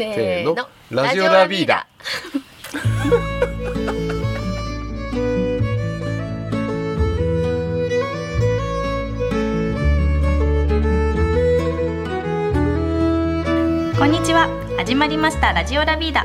せーの。ラジオラビーダ。こんにちは。始まりました。ラジオラビーダ。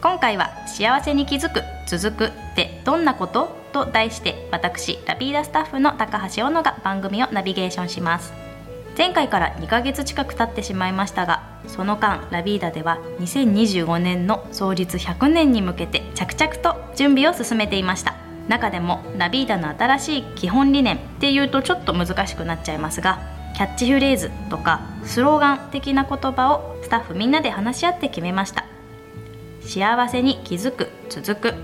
今回は幸せに気づく続くってどんなこと？と題して私ラビーダスタッフの高橋小野が番組をナビゲーションします。前回から2ヶ月近く経ってしまいましたがその間ラビーダでは2025年の創立100年に向けて着々と準備を進めていました。中でもラビーダの新しい基本理念っていうとちょっと難しくなっちゃいますがキャッチフレーズとかスローガン的な言葉をスタッフみんなで話し合って決めました。幸せに気づく続く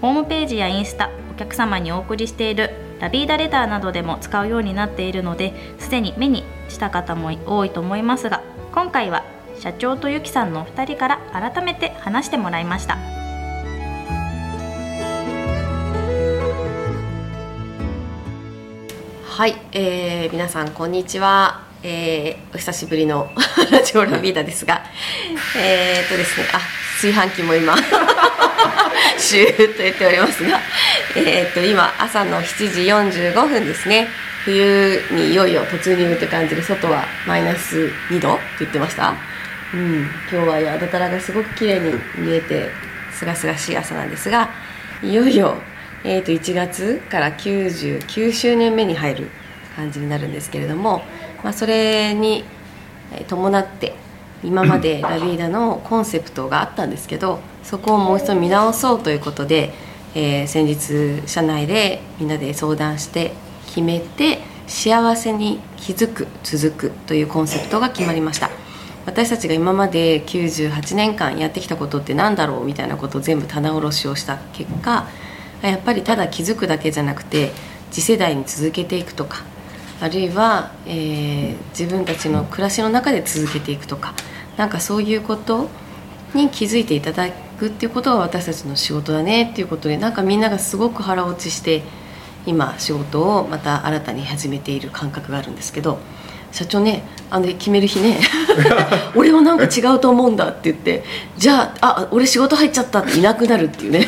ホームページやインスタお客様にお送りしているラビーダレターなどでも使うようになっているのですでに目にした方も多いと思いますが今回は社長とゆきさんのお二人から改めて話してもらいました。はい、えー、皆さんこんにちは、えー、お久しぶりの ラジオラビーダですがえ、っとですねあ炊飯器も今。シューッと言っておりますがえー、と今朝の7時45分ですね。冬にいよいよ突入って感じで外はマイナス2度って言ってました。うん今日はやだたらがすごく綺麗に見えてすがすがしい朝なんですがいよいよえー、と1月から99周年目に入る感じになるんですけれども、まあ、それに伴って今までラビーダのコンセプトがあったんですけどそこをもう一度見直そうということで、えー、先日社内でみんなで相談して決めて幸せに気づく続くというコンセプトが決まりました。私たちが今まで98年間やってきたことって何だろうみたいなことを全部棚卸しをした結果やっぱりただ気づくだけじゃなくて次世代に続けていくとかあるいは、えー、自分たちの暮らしの中で続けていくとかなんかそういうことに気づいていただくっていうことが私たちの仕事だねっていうことでなんかみんながすごく腹落ちして今仕事をまた新たに始めている感覚があるんですけど社長ねあの決める日ね俺はなんか違うと思うんだって言ってじゃああ俺仕事入っちゃったっていなくなるっていうね。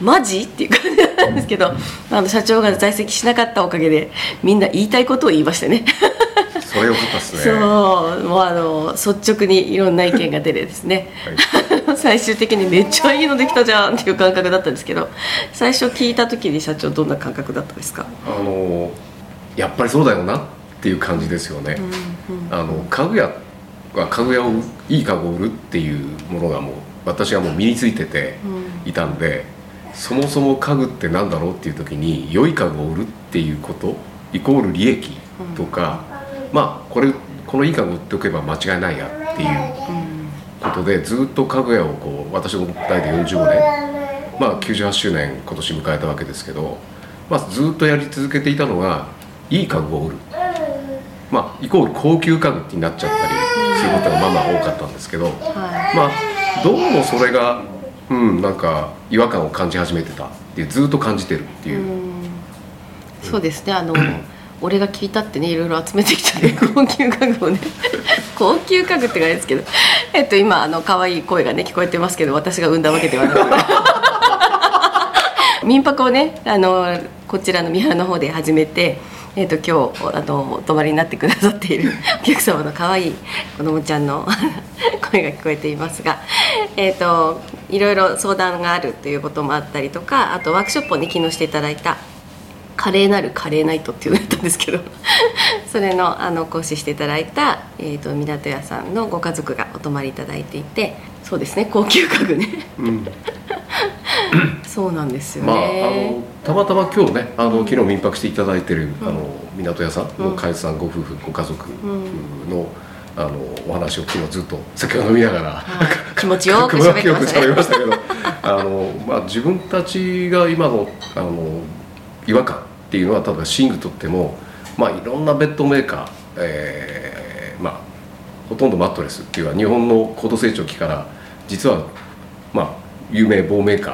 マジ？っていう感じなんですけどあの社長が在籍しなかったおかげでみんな言いたいことを言いましたね。それよかったですね。そうもうあの率直にいろんな意見が出てですね、はい、最終的にめっちゃいいのできたじゃんっていう感覚だったんですけど最初聞いた時に社長どんな感覚だったですか？あのやっぱりそうだよなっていう感じですよね、うんうん、あの家具屋は家具屋をいい家具を売るっていうものがもう私はもう身についてていたんで、うん、そもそも家具って何だろうっていう時に良い家具を売るっていうことイコール利益とか、まあこれこのいい家具売っておけば間違いないやっていうことでずっと家具屋をこう私の代で45年まあ98周年今年迎えたわけですけど、まあ、ずっとやり続けていたのがいい家具を売る。まあ、イコール高級家具になっちゃったりすることがまあまあ多かったんですけど、はい、まあどうもそれが、うん、なんか違和感を感じ始めてたってずっと感じてるっていう。うそうですねあの 俺が聞いたってねいろいろ集めてきたね。高級家具をね。高級家具ってあれですけど。えっと今あの可愛い声がね聞こえてますけど私が産んだわけではなく 民泊をねあのこちらの三原の方で始めてえーと、今日あのお泊まりになってくださっている お客様の可愛い子供ちゃんの声が聞こえていますが、えーと、いろいろ相談があるということもあったりとかあとワークショップをね昨日していただいた「華麗なるカレーナイト」っていうのやったんですけど。それのあの講師していただいた、えーと、港屋さんのご家族がお泊まりいただいていて。そうですね高級家具ね。うん。そうなんですよね、まあ、あのたまたま今日ねあの昨日民泊していただいてる、あの港屋さんの海津さんご夫婦ご家族の、あのお話を昨日ずっと酒を飲みながら、はい、気持ちよく喋りましたけど。あの、まあ、自分たちが今のあの違和感っていうのは例えば寝具とっても、まあ、いろんなベッドメーカー、えーまあ、ほとんどマットレスっていうのは日本の高度成長期から実は、まあ、有名棒メーカ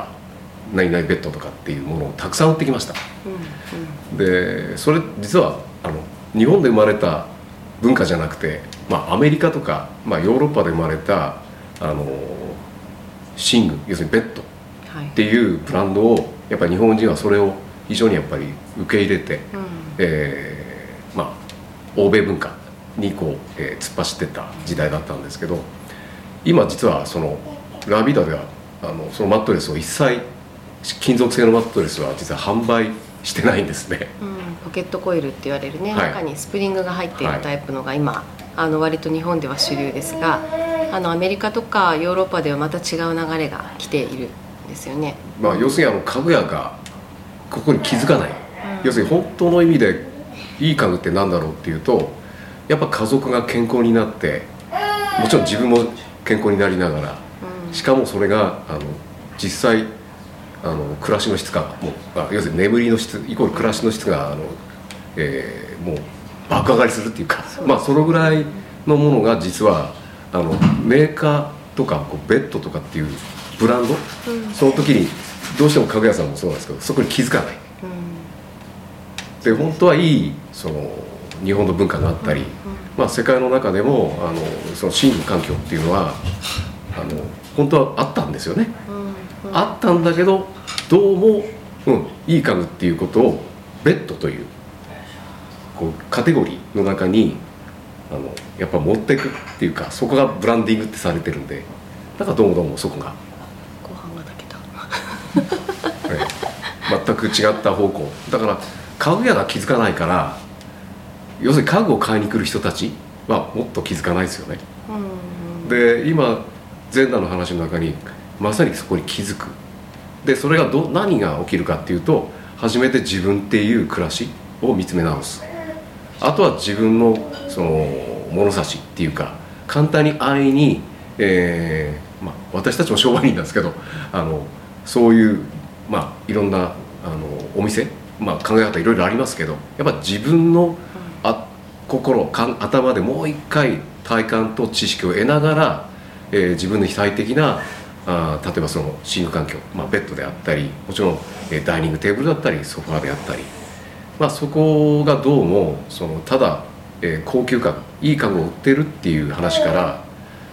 ー何々ベッドとかっていうものをたくさん売ってきました、うんうん、でそれ実はあの日本で生まれた文化じゃなくてまあ、アメリカとか、まあ、ヨーロッパで生まれたあの寝具要するにベッドはいっていうブランドをやっぱり日本人はそれを非常にやっぱり受け入れて、うんえーまあ、欧米文化にこう、えー突っ走ってった時代だったんですけど今実はそのラビダではあのそのマットレスを一切金属製のマットレスは実は販売してないんですね。うんポケットコイルって言われるね、はい中にスプリングが入っていはいるタイプのが今、あの割と日本では主流ですがあのアメリカとかヨーロッパではまた違う流れが来ているんですよね。まあ、要するにあの家具屋がここに気づかない、うん。要するに本当の意味でいい家具って何だろうっていうとやっぱ家族が健康になってもちろん自分も健康になりながらうん。しかもそれがあの実際あの暮らしの質がもうあ要するに眠りの質イコール暮らしの質があの、えーもう爆上がりするっていうかまあそのぐらいのものが実はあのメーカーとかこうベッドとかっていうブランド、うん。その時にどうしても家具屋さんもそうなんですけどそこに気づかない。で本当はいいその日本の文化があったり、まあ、世界の中でもあのその寝具環境っていうのはあの本当はあったんですよね、うんうん。あったんだけどどうも、うん、いい家具っていうことをベッドというこうカテゴリーの中にあのやっぱ持っていくっていうかそこがブランディングってされてるんでだからどうもどうもそこが、ご飯が炊けたええ全く違った方向。だから家具屋が気づかないから要するに家具を買いに来る人たちはもっと気づかないですよね。うん。で今全裸の話の中にまさにそこに気づく。でそれがど何が起きるかっていうと初めて自分っていう暮らしを見つめ直す。あとは自分のその物差しっていうか簡単に安易に、えーまあ、私たちも商売人なんですけどあのそういう、まあ、いろんなあのお店、まあ、考え方いろいろありますけどやっぱ自分のあ心かん頭でもう一回体感と知識を得ながら、えー自分の非体的なあー例えばその寝具環境、まあ、ベッドであったりもちろん、えーダイニングテーブルだったりソファーであったり、まあ、そこがどうもそのただ、えー高級家具いい家具を売ってるっていう話から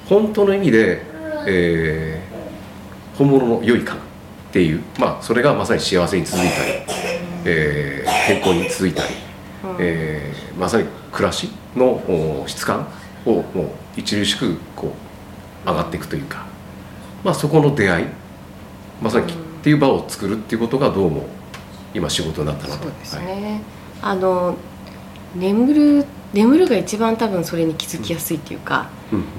本当の意味で、えー本物の良い家具っていう、まあ、それがまさに幸せに続いたり、えー健康に続いたり。うん。えーまさに暮らしのお質感をもう著しくこう上がっていくというか、まあ、そこの出会いまさにうんっていう場を作るっていうことがどうも今仕事になったなと。そうですはい。ね、あの眠る眠るが一番多分それに気づきやすいっていうか、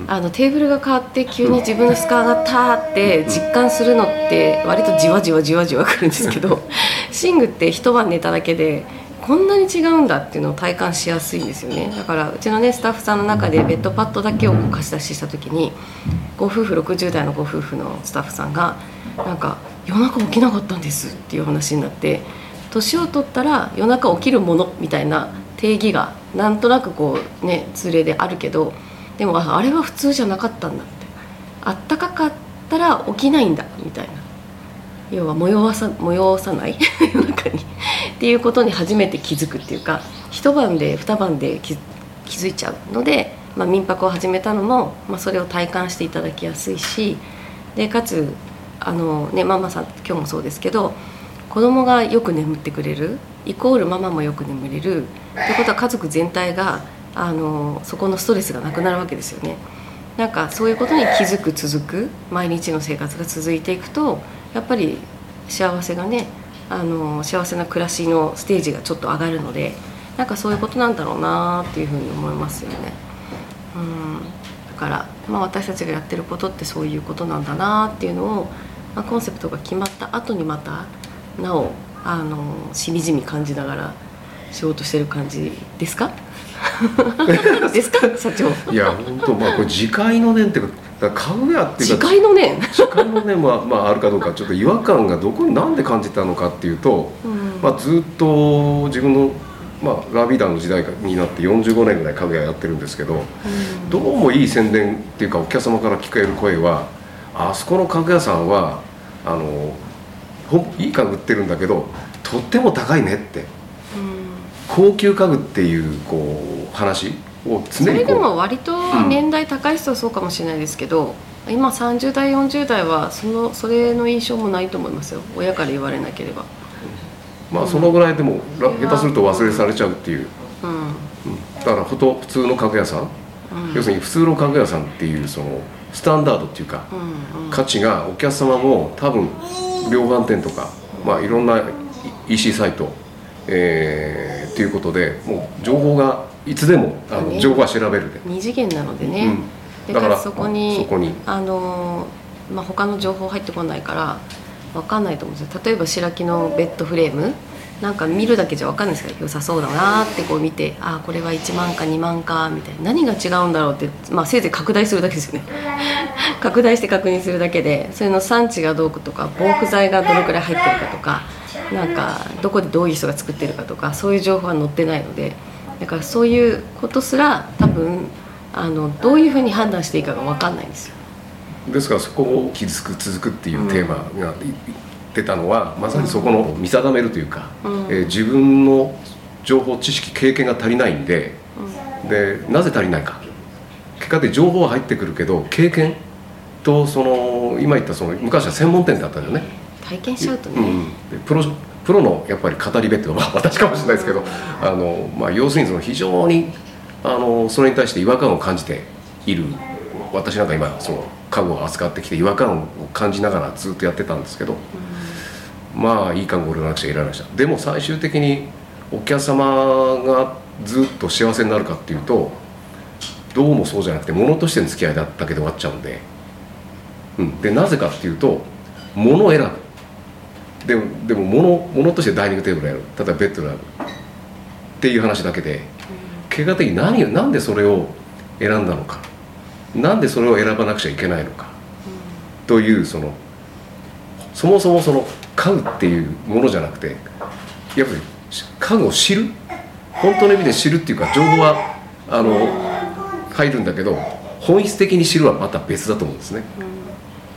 あのテーブルが変わって急に自分の質感上がったって実感するのって割とじわじわじわじわくるんですけど 寝具って一晩寝ただけでこんなに違うんだっていうのを体感しやすいんですよね。だからうちのねスタッフさんの中でベッドパッドだけを貸し出しした時にご夫婦60代のご夫婦のスタッフさんがなんか夜中起きなかったんですっていう話になって年を取ったら夜中起きるものみたいな定義がなんとなくこうね通例であるけどでもあれは普通じゃなかったんだって。あったかかったら起きないんだみたいな。要は催さ催さない？夜中に。っていうことに初めて気づくっていうか一晩で二晩で気気づいちゃうので、まあ、民泊を始めたのも、まあ、それを体感していただきやすいしでかつあの、ね、ママさん今日もそうですけど子供がよく眠ってくれるイコールママもよく眠れるってことは家族全体があのそこのストレスがなくなるわけですよね。なんかそういうことに気づく続く毎日の生活が続いていくとやっぱり幸せがねあの幸せな暮らしのステージがちょっと上がるのでなんかそういうことなんだろうなっていうふうに思いますよね。うんだから、まあ、私たちがやってることってそういうことなんだなっていうのを、まあ、コンセプトが決まった後にまたなおあのしみじみ感じながら仕事してる感じですか？ですか？社長。いや本当まあこれ自戒の念っていうかだから家具屋っていう次か回のね、自戒の念は、まあ、あるかどうかちょっと違和感がどこになんで感じたのかっていうと、うん。まあ、ずっと自分の、まあ、ラビダの時代になって45年ぐらい家具屋やってるんですけど、どうもいい宣伝っていうかお客様から聞こえる声はあそこの家具屋さんはあのいい家具売ってるんだけどとっても高いねって。うん高級家具っていうこう話をそ常にこう。れでも割と年代高い人はそうかもしれないですけど、今30代40代はそのそれの印象もないと思いますよ。親から言われなければ。まあそのぐらいでもら下手すると忘れされちゃうっていう、うん。うん。だからふと普通の家具屋さん、要するに普通の家具屋さんっていうそのスタンダードっていうか、うんうん。価値がお客様も多分量販店とか、まあ、いろんな EC サイト、えー、っていうことでもう情報がいつでもあのね。情報は調べるで、二次元なのでね、うん。だからそこにそこに。あのーまあ、他の情報入ってこないから分かんないと思うんですよ。例えば白木のベッドフレームなんか見るだけじゃ分かんないですけど良さそうだなってこう見てああこれは1万か2万かみたいな何が違うんだろうって、まあ、せいぜい拡大するだけですよね 拡大して確認するだけでそれの産地がどうかとか防腐剤がどのくらい入ってるかとかなんかどこでどういう人が作ってるかとかそういう情報は載ってないのでだからそういうことすら多分あのどういうふうに判断していいかが分かんないんですよ。ですからそこを傷つく続くっていうテーマが出たのは、まさにそこの見定めるというか、うん。えー自分の情報知識経験が足りないんででなぜ足りないか。結果で情報は入ってくるけど経験とその今言ったその昔は専門店だったんだよね、体験しちゃうとね、うん、でプロプロのやっぱり語り部っていうのは、まあ、私かもしれないですけどあの、まあ、要するにその非常にあのそれに対して違和感を感じている。私なんか今その家具を扱ってきて違和感を感じながらずっとやってたんですけど、まあいい家具を売らなくちゃいられないし。たでも最終的にお客様がずっと幸せになるかっていうとどうもそうじゃなくて物としての付き合いだったけで終わっちゃうんで、うん、でなぜかっていうと物を選ぶ。でもでも物物としてダイニングテーブルやる。例えばベッド選ぶ。っていう話だけで結果的に何なんでそれを選んだのか。なんでそれを選ばなくちゃいけないのか。というそのそもそもその家具っていうものじゃなくてやっぱり家具を知る？本当の意味で知るっていうか情報はあの入るんだけど本質的に知るはまた別だと思うんですね。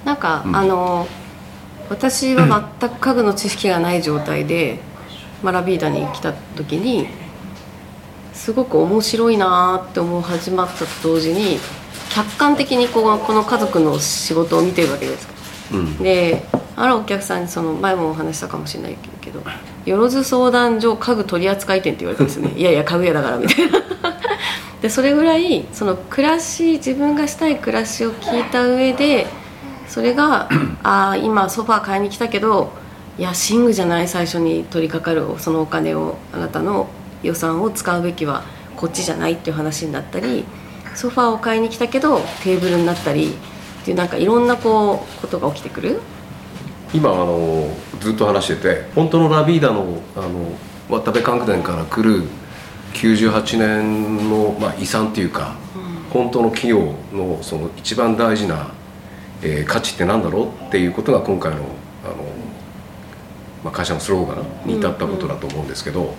なんか、うん。あの私は全く家具の知識がない状態で、マラビーダに来た時にすごく面白いなーって思う始まったと同時に客観的にこうこの家族の仕事を見てるわけですうん。であるお客さんにその前もお話したかもしれないけど「よろず相談所家具取扱店」って言われたんですよね いやいや家具屋だからみたいな でそれぐらいその暮らし自分がしたい暮らしを聞いた上でそれが「ああ今ソファー買いに来たけどいや寝具じゃない最初に取り掛かるそのお金をあなたの予算を使うべきはこっちじゃない」っていう話になったりソファーを買いに来たけどテーブルになったりっていうなんかいろんなこうことが起きてくる。今あのずっと話してて本当のラビーダのあの渡部関連から来る98年の、まあ、遺産っていうか、本当の企業のその一番大事な、えー価値ってなんだろうっていうことが今回のあの、まあ、会社のスローガンに至ったことだと思うんですけど、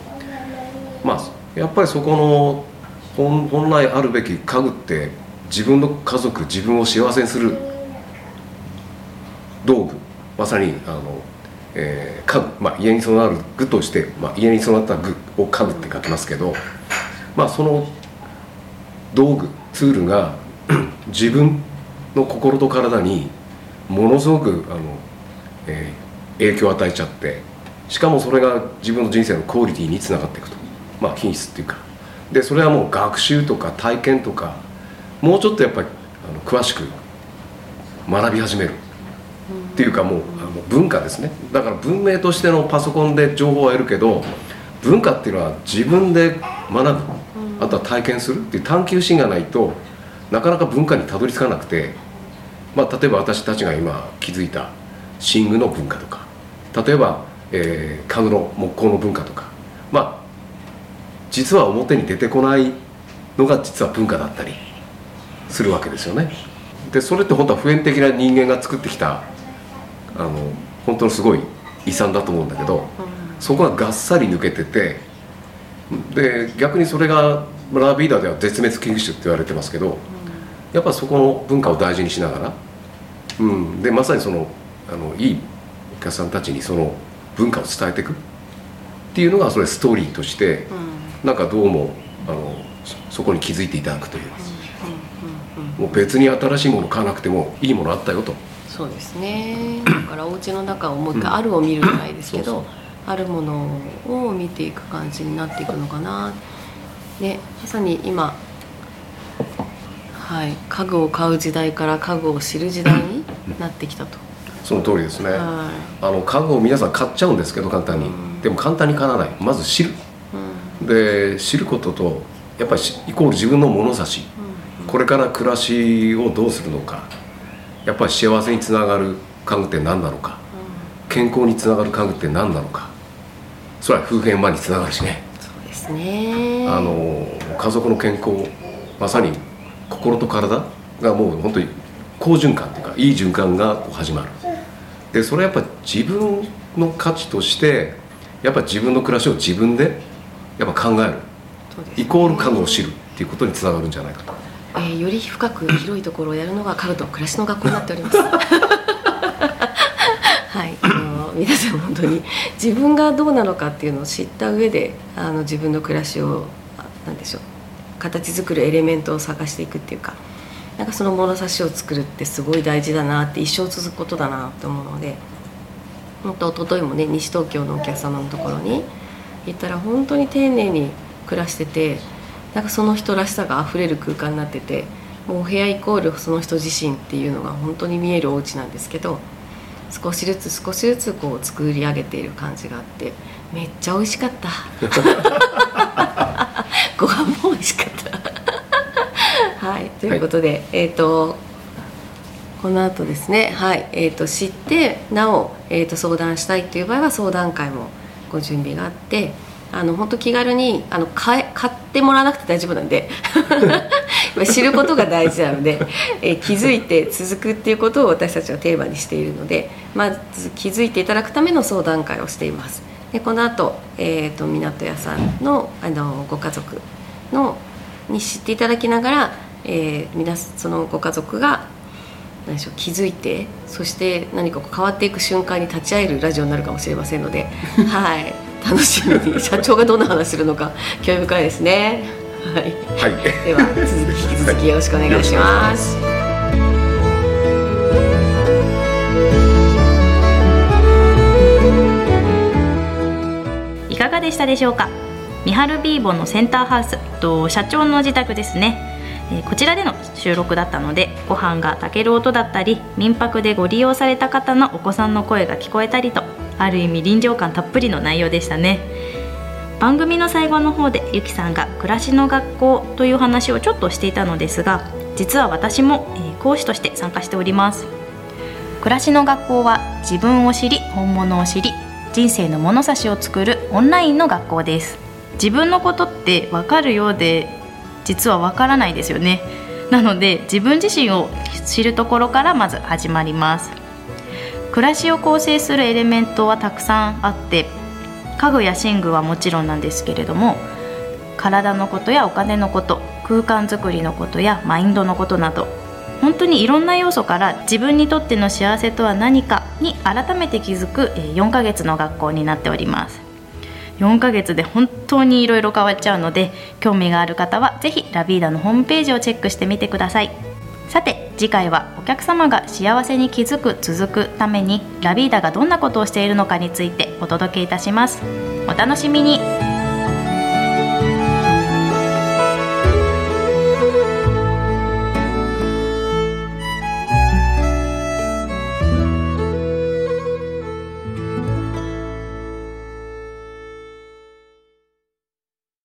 まあやっぱりそこの本本来あるべき家具って自分の家族自分を幸せにするまさにあの、えー家具、まあ、家に備わる具として、まあ、家に備わった具を家具って書きますけど、まあ、その道具ツールが 自分の心と体にものすごくあの、えー影響を与えちゃってしかもそれが自分の人生のクオリティにつながっていくと、まあ、品質っていうか。でそれはもう学習とか体験とかもうちょっとやっぱりあの詳しく学び始める。っていうかもうあの文化ですね。だから文明としてのパソコンで情報は得るけど文化っていうのは自分で学ぶ。あとは体験するっていう探求心がないとなかなか文化にたどり着かなくて、まあ、例えば私たちが今気づいた寝具の文化とか例えば、えー家具の木工の文化とかまあ実は表に出てこないのが実は文化だったりするわけですよね。でそれって本当は普遍的な人間が作ってきたあの本当のすごい遺産だと思うんだけどそこががっさり抜けててで逆にそれがラビーダでは絶滅危惧種って言われてますけどやっぱそこの文化を大事にしながら、うん、でまさにそのあのいいお客さんたちにその文化を伝えていくっていうのがそれストーリーとしてなんかどうもあのそこに気づいていただくという、もう別に新しいもの買わなくてもいいものあったよとそうですね。だからお家の中をもう一回あるを見るじゃないですけど、あるものを見ていく感じになっていくのかな。ね。まさに今はい。家具を買う時代から家具を知る時代になってきたと、その通りですね、はあの家具を皆さん買っちゃうんですけど簡単に、でも簡単に買わない。まず知る。いうん。で知ることとやっぱりしイコール自分の物差し、これから暮らしをどうするのかやっぱり幸せにつながる家具って何なのか？健康につながる家具って何なのか？それは夫婦円満につながるしね。そうですね。あの家族の健康まさに心と体がもう本当に好循環っていうかいい循環がこう始まる。でそれはやっぱ自分の価値としてやっぱ自分の暮らしを自分でやっぱ考える。ね。イコール家具を知るっていうことにつながるんじゃないかとえーより深く広いところをやるのが家具と暮らしの学校になっております。はいあの皆さん本当に自分がどうなのかっていうのを知った上であの自分の暮らしをあなんでしょう形作るエレメントを探していくっていうかなんかその物差しを作るってすごい大事だなって一生続くことだなと思うので本当一昨日もね西東京のお客様のところに行ったら本当に丁寧に暮らしててなんかその人らしさがあふれる空間になっててもうお部屋イコールその人自身っていうのが本当に見えるお家なんですけど少しずつ少しずつこう作り上げている感じがあってめっちゃ美味しかった。ご飯も美味しかった。はい。ということで、えっ、とこの後ですね、はい。えー、と知ってなお、えー、と相談したいという場合は相談会もご準備があってあの本当気軽にあの買え買ってもらわなくて大丈夫なんで 知ることが大事なので、え気づいて続くっていうことを私たちはテーマにしているのでまず気づいていただくための相談会をしています。でこの後、えー、と港屋さんのあのご家族のに知っていただきながら、えー、皆そのご家族が何でしょう気づいてそして何かこう変わっていく瞬間に立ち会えるラジオになるかもしれませんのではい楽しみに社長がどんな話するのか興味深いですね。はい。はい。では続き引き続きよろしくお願いします。いかがでしたでしょうか？三春ビーボのセンターハウスと社長の自宅ですね。えーこちらでの収録だったのでご飯が炊ける音だったり民泊でご利用された方のお子さんの声が聞こえたりとある意味臨場感たっぷりの内容でしたね。番組の最後の方でゆきさんが暮らしの学校という話をちょっとしていたのですが実は私も、え講師として参加しております。暮らしの学校は自分を知り本物を知り人生の物差しを作るオンラインの学校です。自分のことって分かるようで実は分からないですよね。なので自分自身を知るところからまず始まります。暮らしを構成するエレメントはたくさんあって家具や寝具はもちろんなんですけれども体のことやお金のこと空間づくりのことやマインドのことなど本当にいろんな要素から自分にとっての幸せとは何かに改めて気づく4ヶ月の学校になっております。4ヶ月で本当にいろいろ変わっちゃうので興味がある方はぜひラビーダのホームページをチェックしてみてください。さて次回はお客様が幸せに気づく続くためにラビーダがどんなことをしているのかについてお届けいたします。お楽しみに。